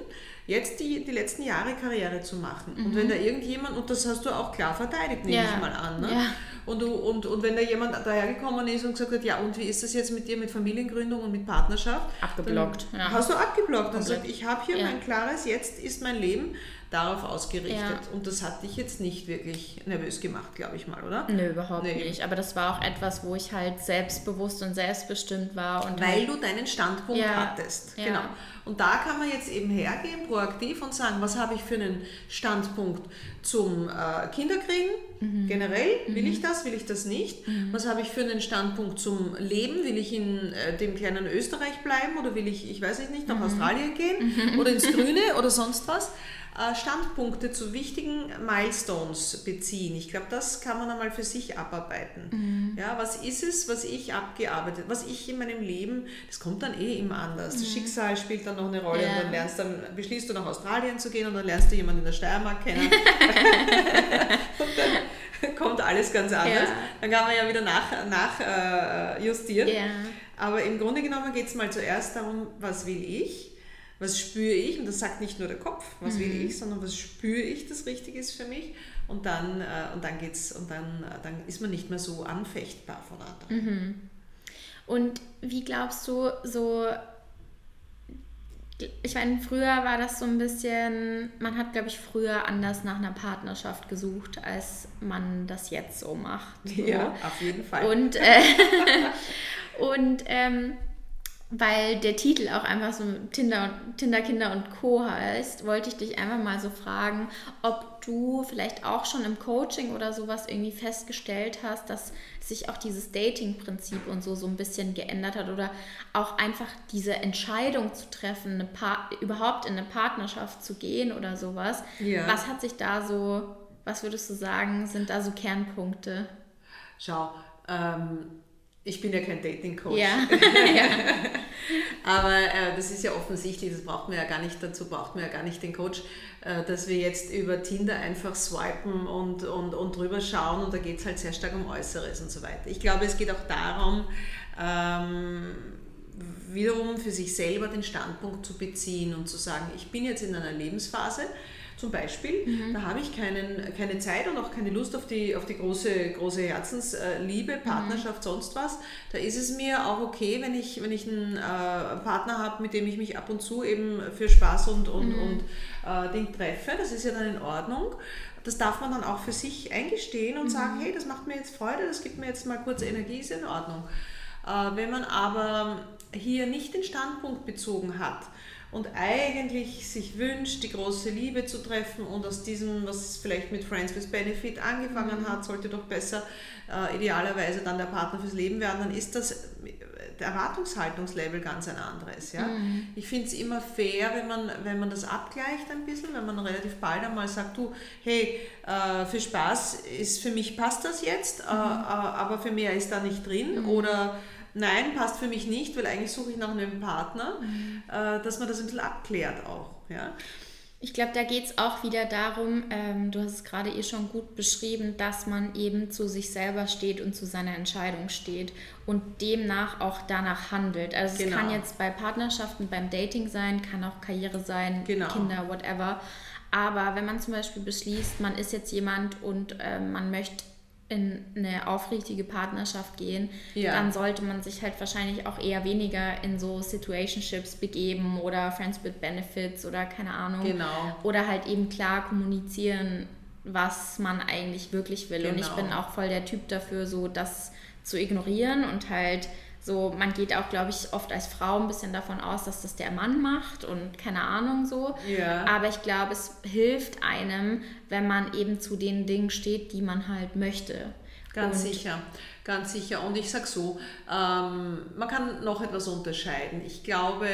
jetzt die, die letzten Jahre Karriere zu machen. Mhm. Und wenn da irgendjemand, und das hast du auch klar verteidigt, nehme ja. ich mal an. Ne? Ja. Und, du, und, und wenn da jemand dahergekommen ist und gesagt hat, ja, und wie ist das jetzt mit dir, mit Familiengründung und mit Partnerschaft? Abgeblockt. Ja. Hast du abgeblockt und gesagt, ich habe hier mein klares, jetzt ist mein Leben darauf ausgerichtet. Ja. Und das hat dich jetzt nicht wirklich nervös gemacht, glaube ich mal, oder? Nö, überhaupt nee. nicht. Aber das war auch etwas, wo ich halt selbstbewusst und selbstbestimmt war. Und Weil halt du deinen Standpunkt ja. hattest. Ja. Genau. Und da kann man jetzt eben hergehen, proaktiv und sagen, was habe ich für einen Standpunkt zum äh, Kinderkriegen? Mhm. Generell, will mhm. ich das, will ich das nicht? Mhm. Was habe ich für einen Standpunkt zum Leben? Will ich in äh, dem kleinen Österreich bleiben oder will ich, ich weiß nicht, nach mhm. Australien gehen mhm. oder ins Grüne oder sonst was? Äh, Standpunkte zu wichtigen Milestones beziehen. Ich glaube, das kann man einmal für sich abarbeiten. Mhm. Ja, was ist es, was ich abgearbeitet, was ich in meinem Leben, das kommt dann eh immer anders. Mhm. Das Schicksal spielt dann noch eine Rolle yeah. und dann lernst dann, beschließt du nach Australien zu gehen und dann lernst du jemanden in der Steiermark kennen. und dann kommt alles ganz anders. Ja. Dann kann man ja wieder nach, nach äh, justieren. Yeah. Aber im Grunde genommen geht es mal zuerst darum, was will ich? Was spüre ich, und das sagt nicht nur der Kopf, was mhm. will ich, sondern was spüre ich, das richtig ist für mich. Und dann, äh, und dann geht's, und dann, äh, dann ist man nicht mehr so anfechtbar von anderen. Mhm. Und wie glaubst du, so ich meine, früher war das so ein bisschen, man hat, glaube ich, früher anders nach einer Partnerschaft gesucht, als man das jetzt so macht. So. Ja, auf jeden Fall. Und, äh, und ähm, weil der Titel auch einfach so Tinder, Tinder Kinder und Co. heißt, wollte ich dich einfach mal so fragen, ob du vielleicht auch schon im Coaching oder sowas irgendwie festgestellt hast, dass sich auch dieses Dating-Prinzip und so so ein bisschen geändert hat oder auch einfach diese Entscheidung zu treffen, eine überhaupt in eine Partnerschaft zu gehen oder sowas. Ja. Was hat sich da so, was würdest du sagen, sind da so Kernpunkte? Schau, ähm, ich bin ja kein Dating-Coach. Ja. Aber äh, das ist ja offensichtlich, das braucht man ja gar nicht, dazu braucht man ja gar nicht den Coach, äh, dass wir jetzt über Tinder einfach swipen und, und, und drüber schauen und da geht es halt sehr stark um Äußeres und so weiter. Ich glaube, es geht auch darum, ähm, wiederum für sich selber den Standpunkt zu beziehen und zu sagen, ich bin jetzt in einer Lebensphase, zum Beispiel. Mhm. Da habe ich keinen, keine Zeit und auch keine Lust auf die, auf die große, große Herzensliebe, mhm. Partnerschaft, mhm. sonst was. Da ist es mir auch okay, wenn ich, wenn ich einen äh, Partner habe, mit dem ich mich ab und zu eben für Spaß und, und, mhm. und äh, Ding treffe. Das ist ja dann in Ordnung. Das darf man dann auch für sich eingestehen und sagen, mhm. hey, das macht mir jetzt Freude, das gibt mir jetzt mal kurz Energie, ist in Ordnung. Äh, wenn man aber hier nicht den Standpunkt bezogen hat, und eigentlich sich wünscht, die große Liebe zu treffen und aus diesem, was vielleicht mit Friends with Benefit angefangen mhm. hat, sollte doch besser äh, idealerweise dann der Partner fürs Leben werden, dann ist das der Erwartungshaltungslevel ganz ein anderes. Ja? Mhm. Ich finde es immer fair, wenn man, wenn man das abgleicht ein bisschen, wenn man relativ bald einmal sagt, du, hey, äh, für Spaß ist für mich passt das jetzt, äh, mhm. äh, aber für mehr ist da nicht drin. Mhm. Oder nein, passt für mich nicht, weil eigentlich suche ich nach einem Partner, mhm. äh, dass man das ein bisschen abklärt auch. Ja? Ich glaube, da geht es auch wieder darum, ähm, du hast es gerade eh schon gut beschrieben, dass man eben zu sich selber steht und zu seiner Entscheidung steht und demnach auch danach handelt. Also genau. es kann jetzt bei Partnerschaften, beim Dating sein, kann auch Karriere sein, genau. Kinder, whatever. Aber wenn man zum Beispiel beschließt, man ist jetzt jemand und äh, man möchte in eine aufrichtige Partnerschaft gehen, ja. dann sollte man sich halt wahrscheinlich auch eher weniger in so Situationships begeben oder Friends with Benefits oder keine Ahnung. Genau. Oder halt eben klar kommunizieren, was man eigentlich wirklich will. Genau. Und ich genau. bin auch voll der Typ dafür, so das zu ignorieren und halt so, man geht auch, glaube ich, oft als Frau ein bisschen davon aus, dass das der Mann macht und keine Ahnung so. Ja. Aber ich glaube, es hilft einem, wenn man eben zu den Dingen steht, die man halt möchte. Ganz und sicher, ganz sicher. Und ich sage so, ähm, man kann noch etwas unterscheiden. Ich glaube,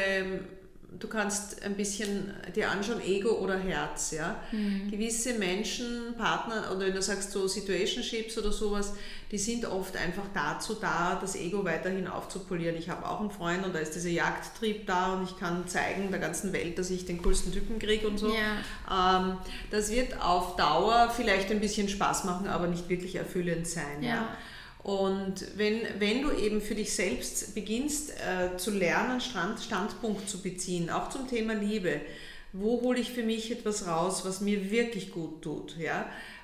du kannst ein bisschen dir anschauen, Ego oder Herz. Ja? Mhm. Gewisse Menschen, Partner, oder wenn du sagst so Situationships oder sowas, die sind oft einfach dazu da, das Ego weiterhin aufzupolieren. Ich habe auch einen Freund und da ist dieser Jagdtrieb da und ich kann zeigen der ganzen Welt, dass ich den coolsten Typen kriege und so. Ja. Ähm, das wird auf Dauer vielleicht ein bisschen Spaß machen, aber nicht wirklich erfüllend sein. Ja. ja? Und wenn, wenn du eben für dich selbst beginnst äh, zu lernen, Stand, Standpunkt zu beziehen, auch zum Thema Liebe, wo hole ich für mich etwas raus, was mir wirklich gut tut, ja,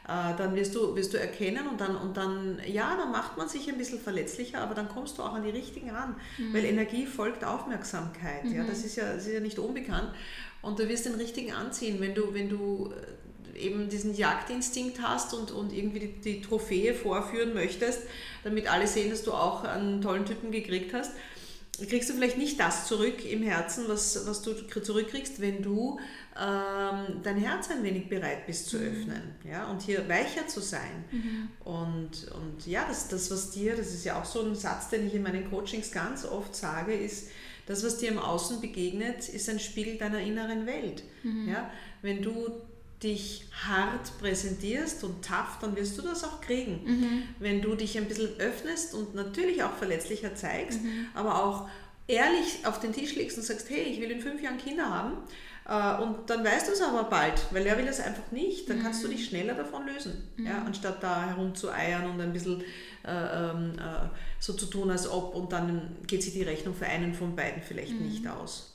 äh, dann wirst du, wirst du erkennen und dann, und dann, ja, dann macht man sich ein bisschen verletzlicher, aber dann kommst du auch an die richtigen ran, mhm. weil Energie folgt Aufmerksamkeit, mhm. ja, das ist ja, das ist ja nicht unbekannt und du wirst den richtigen anziehen, wenn du, wenn du eben diesen Jagdinstinkt hast und, und irgendwie die, die Trophäe vorführen möchtest, damit alle sehen, dass du auch einen tollen Typen gekriegt hast, kriegst du vielleicht nicht das zurück im Herzen, was, was du zurückkriegst, wenn du ähm, dein Herz ein wenig bereit bist zu mhm. öffnen ja, und hier weicher zu sein. Mhm. Und, und ja, das, das, was dir, das ist ja auch so ein Satz, den ich in meinen Coachings ganz oft sage, ist, das, was dir im Außen begegnet, ist ein Spiegel deiner inneren Welt. Mhm. Ja? Wenn du dich hart präsentierst und tough, dann wirst du das auch kriegen. Mhm. Wenn du dich ein bisschen öffnest und natürlich auch verletzlicher zeigst, mhm. aber auch ehrlich auf den Tisch legst und sagst, hey, ich will in fünf Jahren Kinder haben, äh, und dann weißt du es aber bald, weil er will es einfach nicht, dann kannst du dich mhm. schneller davon lösen, mhm. ja, anstatt da herumzueiern und ein bisschen äh, ähm, äh, so zu tun, als ob und dann geht sich die Rechnung für einen von beiden vielleicht mhm. nicht aus.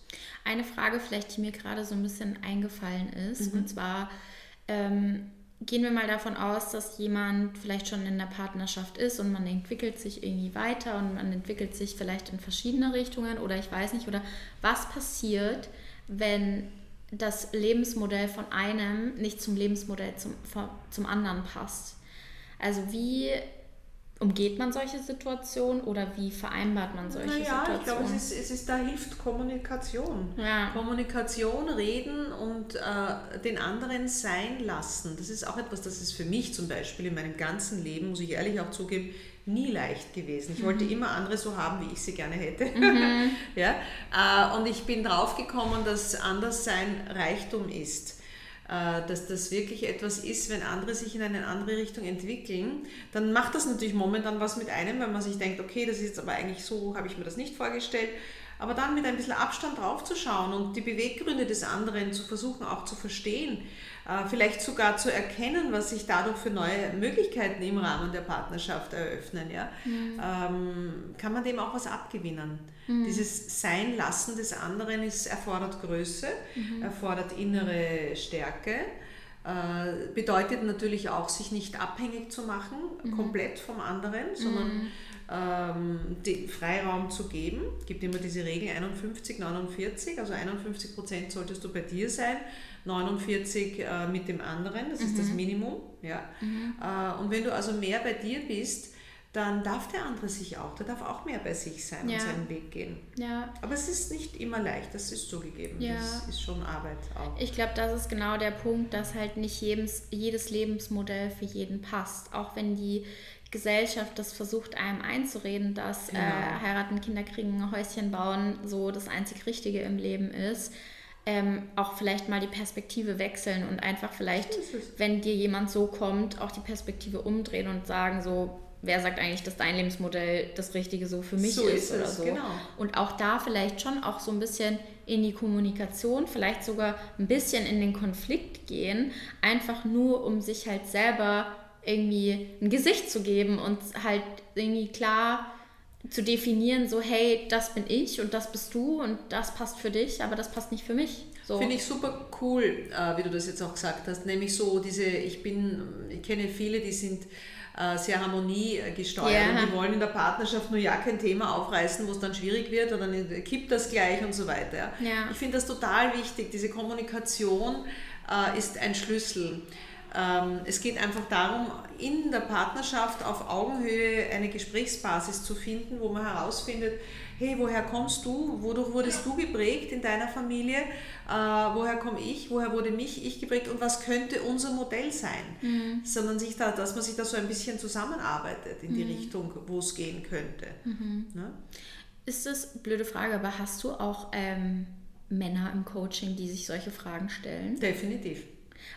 Eine Frage vielleicht, die mir gerade so ein bisschen eingefallen ist, mhm. und zwar ähm, gehen wir mal davon aus, dass jemand vielleicht schon in der Partnerschaft ist und man entwickelt sich irgendwie weiter und man entwickelt sich vielleicht in verschiedene Richtungen oder ich weiß nicht, oder was passiert, wenn das Lebensmodell von einem nicht zum Lebensmodell zum, zum anderen passt? Also wie umgeht man solche Situationen oder wie vereinbart man solche naja, Situationen? Ich glaube, es ist, es ist, da hilft Kommunikation. Ja. Kommunikation, reden und äh, den anderen sein lassen. Das ist auch etwas, das ist für mich zum Beispiel in meinem ganzen Leben, muss ich ehrlich auch zugeben, nie leicht gewesen. Ich mhm. wollte immer andere so haben, wie ich sie gerne hätte. Mhm. ja? Äh, und ich bin draufgekommen, dass Anderssein Reichtum ist. Äh, dass das wirklich etwas ist, wenn andere sich in eine andere Richtung entwickeln, dann macht das natürlich momentan was mit einem, wenn man sich denkt, okay, das ist jetzt aber eigentlich so, habe ich mir das nicht vorgestellt. Aber dann mit ein bisschen Abstand draufzuschauen und die Beweggründe des anderen zu versuchen auch zu verstehen, vielleicht sogar zu erkennen, was sich dadurch für neue Möglichkeiten im Rahmen der Partnerschaft eröffnen, ja, mhm. ähm, kann man dem auch was abgewinnen. Mhm. Dieses Sein lassen des anderen ist, erfordert Größe, mhm. erfordert innere Stärke, äh, bedeutet natürlich auch, sich nicht abhängig zu machen, mhm. komplett vom anderen, sondern mhm. ähm, den Freiraum zu geben. Es gibt immer diese Regel 51, 49, also 51 Prozent solltest du bei dir sein, 49 äh, mit dem anderen, das ist das mhm. Minimum. Ja? Äh, und wenn du also mehr bei dir bist, dann darf der andere sich auch, der darf auch mehr bei sich sein ja. und seinen Weg gehen. Ja. Aber es ist nicht immer leicht, das ist zugegeben. Ja. Das ist schon Arbeit auch. Ich glaube, das ist genau der Punkt, dass halt nicht jedes, jedes Lebensmodell für jeden passt. Auch wenn die Gesellschaft das versucht, einem einzureden, dass ja. äh, heiraten, Kinder kriegen, Häuschen bauen so das einzig Richtige im Leben ist. Ähm, auch vielleicht mal die Perspektive wechseln und einfach vielleicht, wenn dir jemand so kommt, auch die Perspektive umdrehen und sagen so, wer sagt eigentlich, dass dein Lebensmodell das Richtige so für mich so ist, ist oder so. Genau. Und auch da vielleicht schon auch so ein bisschen in die Kommunikation, vielleicht sogar ein bisschen in den Konflikt gehen, einfach nur um sich halt selber irgendwie ein Gesicht zu geben und halt irgendwie klar zu definieren, so hey, das bin ich und das bist du und das passt für dich, aber das passt nicht für mich. So. Finde ich super cool, äh, wie du das jetzt auch gesagt hast, nämlich so diese, ich bin, ich kenne viele, die sind äh, sehr harmoniegesteuert yeah. und die wollen in der Partnerschaft nur ja kein Thema aufreißen, wo es dann schwierig wird oder dann kippt das gleich und so weiter. Ja. Ich finde das total wichtig. Diese Kommunikation äh, ist ein Schlüssel. Ähm, es geht einfach darum, in der Partnerschaft auf Augenhöhe eine Gesprächsbasis zu finden, wo man herausfindet, hey, woher kommst du, wodurch wurdest du geprägt in deiner Familie, äh, woher komme ich, woher wurde mich ich geprägt und was könnte unser Modell sein, mhm. sondern sich da, dass man sich da so ein bisschen zusammenarbeitet in die mhm. Richtung, wo es gehen könnte. Mhm. Ne? Ist das, blöde Frage, aber hast du auch ähm, Männer im Coaching, die sich solche Fragen stellen? Definitiv.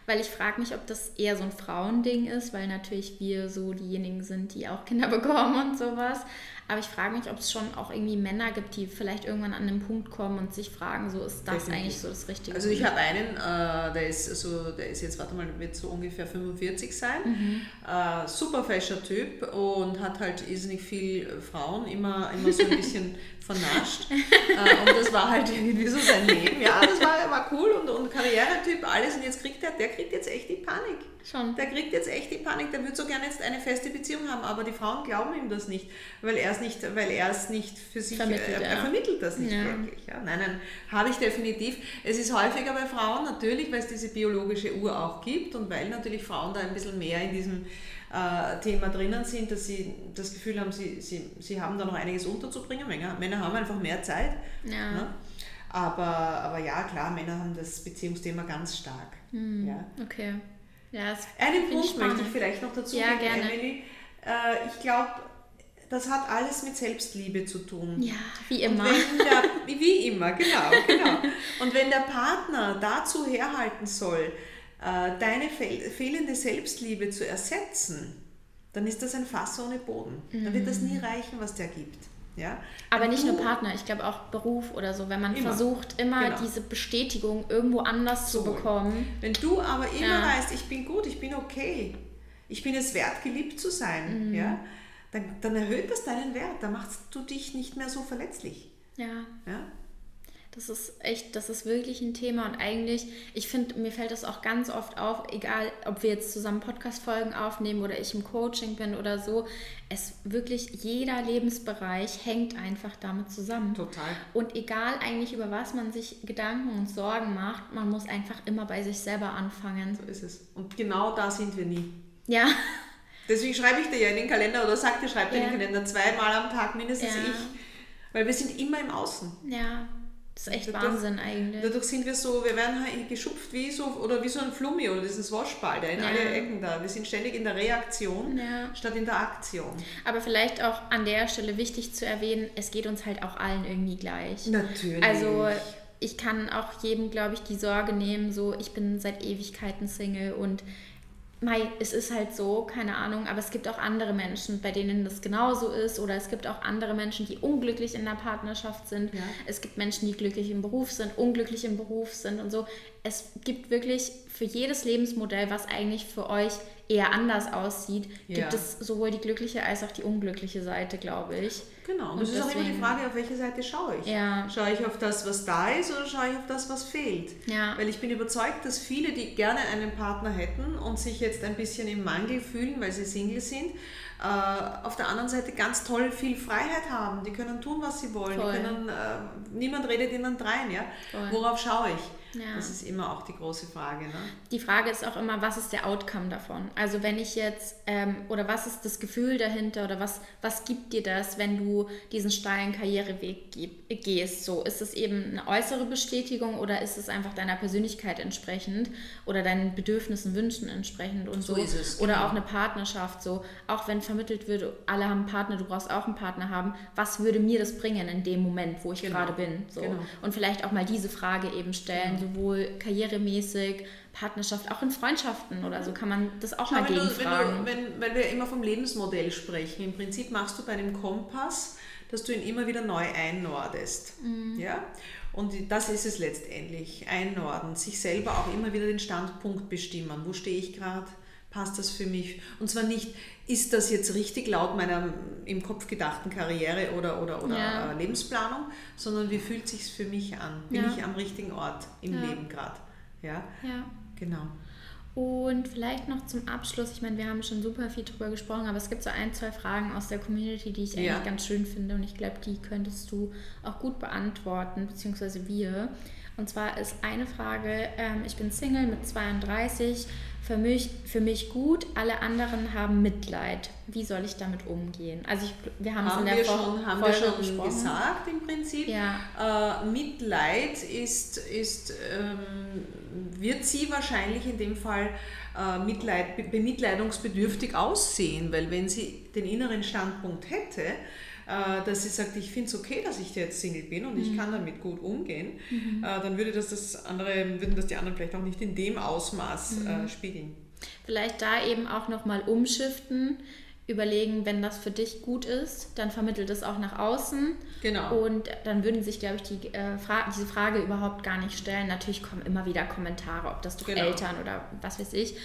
Weil ich frage mich, ob das eher so ein Frauending ist, weil natürlich wir so diejenigen sind, die auch Kinder bekommen und sowas. Aber ich frage mich, ob es schon auch irgendwie Männer gibt, die vielleicht irgendwann an den Punkt kommen und sich fragen, so ist das Definitiv. eigentlich so das Richtige? Also ich habe einen, äh, der ist so, der ist jetzt, warte mal, wird so ungefähr 45 sein. Mhm. Äh, super fescher Typ und hat halt irrsinnig viel Frauen, immer, immer so ein bisschen vernascht. äh, und das war halt irgendwie so sein Leben. Ja, das war, war cool und, und Karrieretyp, alles. Und jetzt kriegt er, der kriegt jetzt echt die Panik. Schon. Der kriegt jetzt echt die Panik, der würde so gerne jetzt eine feste Beziehung haben, aber die Frauen glauben ihm das nicht, weil er es nicht, weil er es nicht für sich vermittelt, er, er vermittelt das nicht ja. wirklich. Ja. Nein, nein, habe ich definitiv. Es ist häufiger bei Frauen natürlich, weil es diese biologische Uhr auch gibt und weil natürlich Frauen da ein bisschen mehr in diesem äh, Thema drinnen sind, dass sie das Gefühl haben, sie, sie, sie haben da noch einiges unterzubringen. Männer, Männer haben einfach mehr Zeit. Ja. Ne? Aber, aber ja, klar, Männer haben das Beziehungsthema ganz stark. Mhm. Ja. Okay. Ja, Einen Punkt möchte ich vielleicht noch dazu ja, gerne. Emily. Äh, ich glaube, das hat alles mit Selbstliebe zu tun. Ja, wie immer. Der, wie immer, genau, genau. Und wenn der Partner dazu herhalten soll, äh, deine fehlende Selbstliebe zu ersetzen, dann ist das ein Fass ohne Boden. Mhm. Dann wird das nie reichen, was der gibt. Ja? Aber nicht nur Partner, ich glaube auch Beruf oder so, wenn man immer. versucht, immer genau. diese Bestätigung irgendwo anders so. zu bekommen. Wenn du aber immer ja. weißt, ich bin gut, ich bin okay, ich bin es wert, geliebt zu sein, mhm. ja, dann, dann erhöht das deinen Wert, dann machst du dich nicht mehr so verletzlich. Ja. ja? Das ist echt, das ist wirklich ein Thema und eigentlich, ich finde, mir fällt das auch ganz oft auf, egal ob wir jetzt zusammen Podcast-Folgen aufnehmen oder ich im Coaching bin oder so, es wirklich jeder Lebensbereich hängt einfach damit zusammen. Total. Und egal eigentlich über was man sich Gedanken und Sorgen macht, man muss einfach immer bei sich selber anfangen. So ist es. Und genau da sind wir nie. Ja. Deswegen schreibe ich dir ja in den Kalender oder sag dir, schreib dir ja. in den Kalender zweimal am Tag mindestens ja. ich. Weil wir sind immer im Außen. Ja. Das ist echt dadurch, Wahnsinn eigentlich. Dadurch sind wir so, wir werden halt geschupft wie so, oder wie so ein Flummi oder dieses Waschball, der in ja. alle Ecken da. Wir sind ständig in der Reaktion ja. statt in der Aktion. Aber vielleicht auch an der Stelle wichtig zu erwähnen, es geht uns halt auch allen irgendwie gleich. Natürlich. Also ich kann auch jedem, glaube ich, die Sorge nehmen, so ich bin seit Ewigkeiten Single und Mei, es ist halt so, keine Ahnung, aber es gibt auch andere Menschen, bei denen das genauso ist oder es gibt auch andere Menschen, die unglücklich in der Partnerschaft sind. Ja. Es gibt Menschen, die glücklich im Beruf sind, unglücklich im Beruf sind und so. Es gibt wirklich für jedes Lebensmodell, was eigentlich für euch eher anders aussieht, ja. gibt es sowohl die glückliche als auch die unglückliche Seite, glaube ich. Genau, und es ist auch immer die Frage, auf welche Seite schaue ich. Ja. Schaue ich auf das, was da ist oder schaue ich auf das, was fehlt? Ja. Weil ich bin überzeugt, dass viele, die gerne einen Partner hätten und sich jetzt ein bisschen im Mangel fühlen, weil sie Single sind, äh, auf der anderen Seite ganz toll viel Freiheit haben. Die können tun, was sie wollen. Können, äh, niemand redet ihnen drein. Ja? Worauf schaue ich? Ja. Das ist immer auch die große Frage. Ne? Die Frage ist auch immer, was ist der Outcome davon? Also wenn ich jetzt, ähm, oder was ist das Gefühl dahinter oder was, was gibt dir das, wenn du diesen steilen Karriereweg gehst? So, ist es eben eine äußere Bestätigung oder ist es einfach deiner Persönlichkeit entsprechend oder deinen Bedürfnissen, Wünschen entsprechend und so? so. Ist es, oder genau. auch eine Partnerschaft, so, auch wenn vermittelt wird, alle haben einen Partner, du brauchst auch einen Partner haben, was würde mir das bringen in dem Moment, wo ich genau. gerade bin? So. Genau. Und vielleicht auch mal diese Frage eben stellen sowohl karrieremäßig, Partnerschaft, auch in Freundschaften oder so kann man das auch Schau, mal gegenfragen. Wenn, wenn, wenn wir immer vom Lebensmodell sprechen, im Prinzip machst du bei einem Kompass, dass du ihn immer wieder neu einnordest. Mhm. Ja? Und das ist es letztendlich, einnorden, sich selber auch immer wieder den Standpunkt bestimmen. Wo stehe ich gerade? Passt das für mich? Und zwar nicht, ist das jetzt richtig laut meiner im Kopf gedachten Karriere oder, oder, oder ja. Lebensplanung, sondern wie fühlt sich für mich an? Bin ja. ich am richtigen Ort im ja. Leben gerade? Ja? ja, genau. Und vielleicht noch zum Abschluss, ich meine, wir haben schon super viel drüber gesprochen, aber es gibt so ein, zwei Fragen aus der Community, die ich eigentlich ganz schön finde und ich glaube, die könntest du auch gut beantworten, beziehungsweise wir. Und zwar ist eine Frage, ähm, ich bin Single mit 32, für mich, für mich gut, alle anderen haben Mitleid. Wie soll ich damit umgehen? Also ich, wir haben, haben es in der wir schon, haben Folge wir schon gesagt im Prinzip. Ja. Äh, Mitleid ist, ist ähm, wird sie wahrscheinlich in dem Fall äh, Mitleid, bemitleidungsbedürftig aussehen, weil wenn sie den inneren Standpunkt hätte, dass sie sagt, ich finde es okay, dass ich jetzt Single bin und mhm. ich kann damit gut umgehen, mhm. Äh, dann würde das, das andere, würden das die anderen vielleicht auch nicht in dem Ausmaß mhm. Äh, spiegeln. Vielleicht da eben auch nochmal umschiften, überlegen, wenn das für dich gut ist, dann vermittelt es auch nach außen. Genau. Und dann würden sich, glaube ich, die, äh, Fra diese Frage überhaupt gar nicht stellen. Natürlich kommen immer wieder Kommentare, ob das durch genau. Eltern oder was weiß ich.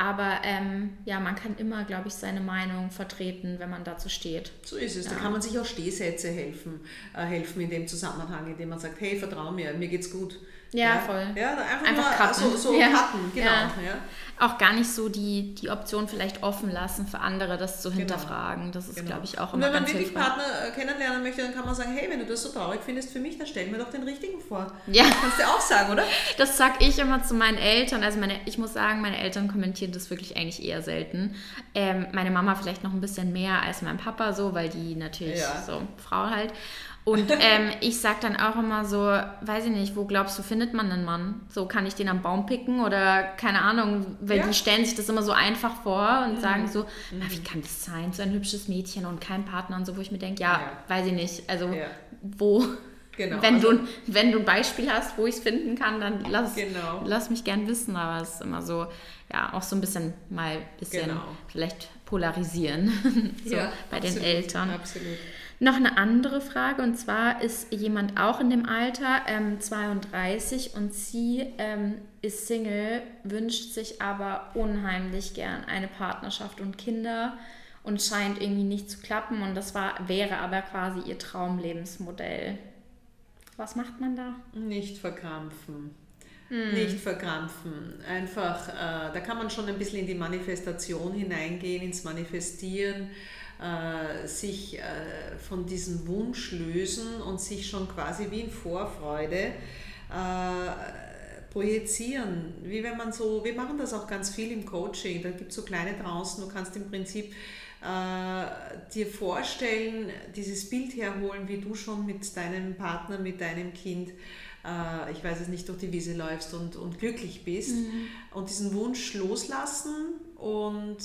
Aber ähm, ja, man kann immer, glaube ich, seine Meinung vertreten, wenn man dazu steht. So ist es. Ja. Da kann man sich auch Stehsätze helfen, äh, helfen in dem Zusammenhang, indem man sagt, hey, vertrau mir, mir geht's gut. Ja, ja, voll. Ja, einfach, einfach cutten. So, so ja. cutten, genau. Ja. ja. Auch gar nicht so die, die Option vielleicht offen lassen für andere, das zu genau. hinterfragen. Das ist, genau. glaube ich, auch immer Und wenn man wirklich. Partner äh, kennenlernen möchte, dann kann man sagen, hey, wenn du das so traurig findest für mich, dann stell mir doch den richtigen vor. Ja. Kannst du auch sagen, oder? Das sag ich immer zu meinen Eltern. Also meine, ich muss sagen, meine Eltern kommentieren das wirklich eigentlich eher selten. Ähm, meine Mama vielleicht noch ein bisschen mehr als mein Papa so, weil die natürlich so Frau halt. Und ähm, ich sage dann auch immer so, weiß ich nicht, wo glaubst du, findet man einen Mann? So, kann ich den am Baum picken oder keine Ahnung, weil ja. die stellen sich das immer so einfach vor und mhm. sagen so, mhm. wie kann das sein, so ein hübsches Mädchen und kein Partner und so, wo ich mir denke, ja, ja, weiß ich nicht, also ja. wo... Genau. Wenn, also, du, wenn du ein Beispiel hast, wo ich es finden kann, dann lass, genau. lass mich gern wissen. Aber es ist immer so, ja, auch so ein bisschen mal ein bisschen genau. vielleicht polarisieren so bei absolut, den Eltern. Absolut. Noch eine andere Frage und zwar ist jemand auch in dem Alter, ähm, 32 und sie ähm, ist Single, wünscht sich aber unheimlich gern eine Partnerschaft und Kinder und scheint irgendwie nicht zu klappen und das war, wäre aber quasi ihr Traumlebensmodell. Was macht man da? Nicht verkrampfen. Hm. Nicht verkrampfen. Einfach, äh, da kann man schon ein bisschen in die Manifestation hineingehen, ins Manifestieren äh, sich äh, von diesem Wunsch lösen und sich schon quasi wie in Vorfreude äh, projizieren. Wie wenn man so, wir machen das auch ganz viel im Coaching. Da gibt es so kleine Trancen, du kannst im Prinzip äh, dir vorstellen, dieses Bild herholen, wie du schon mit deinem Partner, mit deinem Kind, äh, ich weiß es nicht, durch die Wiese läufst und, und glücklich bist mhm. und diesen Wunsch loslassen und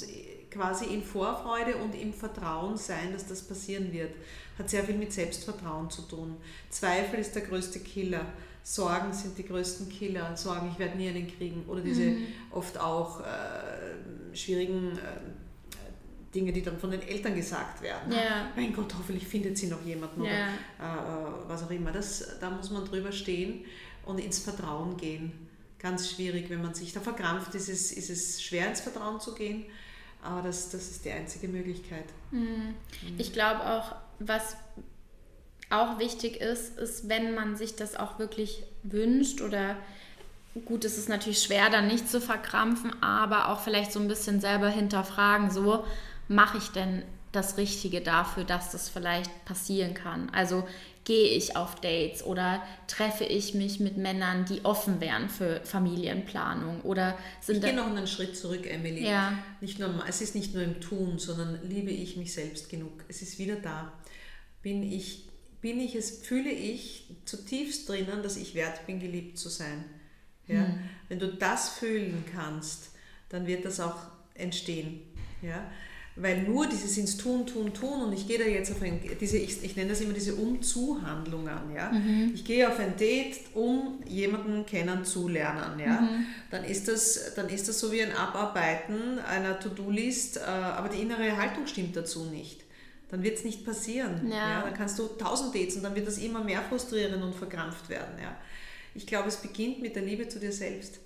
quasi in Vorfreude und im Vertrauen sein, dass das passieren wird. Hat sehr viel mit Selbstvertrauen zu tun. Zweifel ist der größte Killer. Sorgen sind die größten Killer. Sorgen, ich werde nie einen kriegen. Oder diese mhm. oft auch äh, schwierigen äh, Dinge, die dann von den Eltern gesagt werden. Ja. Mein Gott, hoffentlich findet sie noch jemanden ja. oder äh, was auch immer. Das, da muss man drüber stehen und ins Vertrauen gehen. Ganz schwierig, wenn man sich da verkrampft, ist es, ist es schwer ins Vertrauen zu gehen. Aber das, das ist die einzige Möglichkeit. Mhm. Ich glaube auch, was auch wichtig ist, ist, wenn man sich das auch wirklich wünscht oder gut, es ist natürlich schwer, dann nicht zu verkrampfen, aber auch vielleicht so ein bisschen selber hinterfragen, so mache ich denn das Richtige dafür, dass das vielleicht passieren kann. Also gehe ich auf Dates oder treffe ich mich mit Männern, die offen wären für Familienplanung oder sind ich gehe noch einen Schritt zurück, Emily. Ja. Nicht nur, es ist nicht nur im Tun, sondern liebe ich mich selbst genug. Es ist wieder da. Bin ich, bin ich es, fühle ich zutiefst drinnen, dass ich wert bin, geliebt zu sein. Ja? Hm. Wenn du das fühlen kannst, dann wird das auch entstehen. Ja? Weil nur dieses ins Tun, Tun, Tun und ich gehe da jetzt auf ein, diese, ich, ich nenne das immer diese Umzuhandlungen, ja. Mhm. Ich gehe auf ein Date, um jemanden kennenzulernen, ja. Mhm. Dann, ist das, dann ist das so wie ein Abarbeiten einer To-Do-List, äh, aber die innere Haltung stimmt dazu nicht. Dann wird es nicht passieren. Ja. ja. Dann kannst du tausend Dates und dann wird das immer mehr frustrieren und verkrampft werden, ja. Ich glaube, es beginnt mit der Liebe zu dir selbst.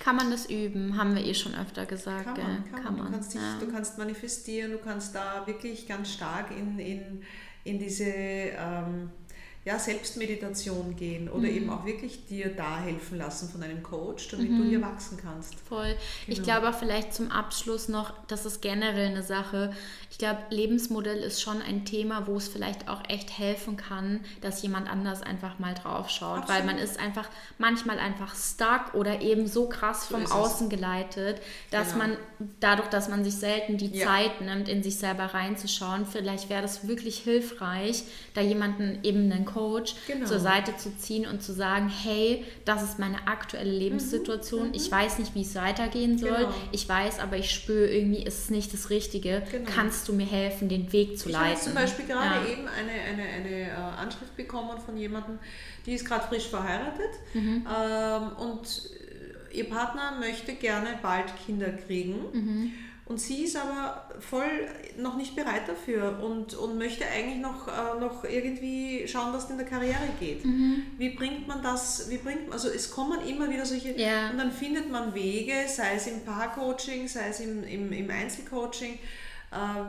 Kann man das üben? Haben wir eh schon öfter gesagt. Kann man, kann, kann man. Du, kannst dich, ja. du kannst manifestieren, du kannst da wirklich ganz stark in, in, in diese ähm, ja, Selbstmeditation gehen oder mhm. eben auch wirklich dir da helfen lassen von einem Coach, damit mhm. du hier wachsen kannst. Voll. Genau. Ich glaube auch vielleicht zum Abschluss noch, das ist generell eine Sache. Ich glaube, Lebensmodell ist schon ein Thema, wo es vielleicht auch echt helfen kann, dass jemand anders einfach mal drauf schaut, Absolut. weil man ist einfach manchmal einfach stuck oder eben so krass so vom Außen geleitet, dass genau. man dadurch, dass man sich selten die ja. Zeit nimmt, in sich selber reinzuschauen, vielleicht wäre das wirklich hilfreich, da jemanden eben einen Coach genau. zur Seite zu ziehen und zu sagen, hey, das ist meine aktuelle Lebenssituation, mhm. ich mhm. weiß nicht, wie es weitergehen soll, genau. ich weiß, aber ich spüre irgendwie, ist es nicht das Richtige, genau. kannst du mir helfen, den Weg zu ich leiten? Ich habe zum Beispiel gerade ja. eben eine, eine, eine äh, Anschrift bekommen von jemandem, die ist gerade frisch verheiratet mhm. ähm, und ihr Partner möchte gerne bald Kinder kriegen. Mhm. Und sie ist aber voll noch nicht bereit dafür und, und möchte eigentlich noch, äh, noch irgendwie schauen, dass es in der Karriere geht. Mhm. Wie bringt man das, wie bringt man, also es kommen immer wieder solche, ja. und dann findet man Wege, sei es im Paarcoaching, sei es im, im, im Einzelcoaching,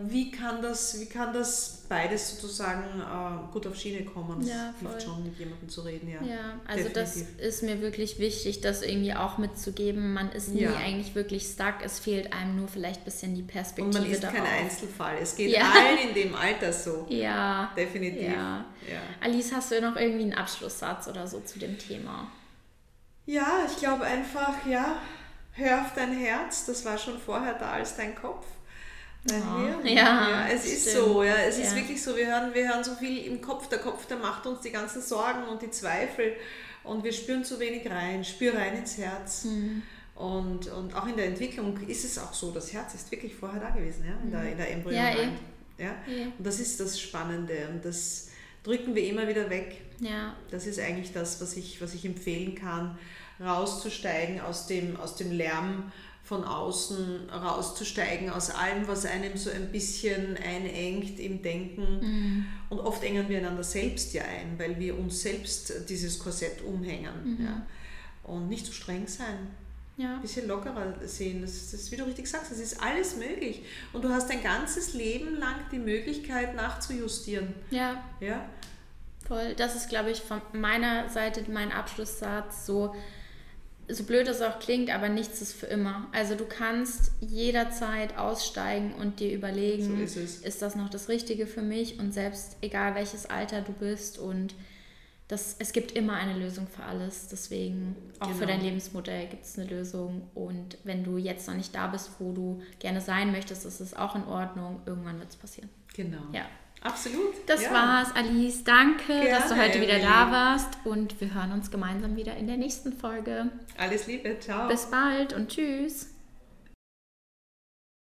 wie, kann das, wie kann das beides sozusagen äh, gut auf Schiene kommen? Das ja, hilft schon, mit jemandem zu reden, ja. Ja, also Definitiv. das ist mir wirklich wichtig, das irgendwie auch mitzugeben. Man ist nie ja. eigentlich wirklich stuck, es fehlt einem nur vielleicht ein bisschen die Perspektive Und man ist darauf. kein Einzelfall. Es geht ja. allen in dem Alter so. Ja. Definitiv. Ja. Alice, hast du noch irgendwie einen Abschlusssatz oder so zu dem Thema? Ja, ich glaube einfach, ja, hör auf dein Herz, das war schon vorher da als dein Kopf. Hirn. Ja, ja, es ist stimmt. so, ja, es ja. ist wirklich so. Wir hören, wir hören so viel im Kopf. Der Kopf, der macht uns die ganzen Sorgen und die Zweifel und wir spüren zu wenig rein. Spür rein ins Herz. Mhm. Und, und auch in der Entwicklung ist es auch so, das Herz ist wirklich vorher da gewesen, ja, in der, mhm. in der. Ja, ja. ja. Und das ist das Spannende und das drücken wir immer wieder weg. Ja. Das ist eigentlich das, was ich, was ich empfehlen kann, rauszusteigen aus dem, aus dem Lärm von außen rauszusteigen, aus allem, was einem so ein bisschen einengt im Denken. Mhm. Und oft engen wir einander selbst ja ein, weil wir uns selbst dieses Korsett umhängen. Mhm. Ja. Und nicht zu so streng sein. Ja. Ein bisschen lockerer sehen. Das, das, wie du richtig sagst, das ist alles möglich. Und du hast dein ganzes Leben lang die Möglichkeit nachzujustieren. Ja. Ja. Voll. Das ist, glaube ich, von meiner Seite mein Abschlusssatz so so blöd es auch klingt, aber nichts ist für immer. Also du kannst jederzeit aussteigen und dir überlegen, so ist, ist, das noch das Richtige für mich und selbst egal welches Alter du bist und das, es gibt immer eine Lösung für alles. Deswegen auch genau. für dein Lebensmodell gibt es eine Lösung. Und wenn du jetzt noch nicht da bist, wo du gerne sein möchtest, ist es auch in Ordnung. Irgendwann wird es passieren. Genau. Ja. Absolut. Das ja. war's, Alice. Danke, Gerne, dass du heute wieder da warst. Und wir hören uns gemeinsam wieder in der nächsten Folge. Alles Liebe, ciao. Bis bald und tschüss.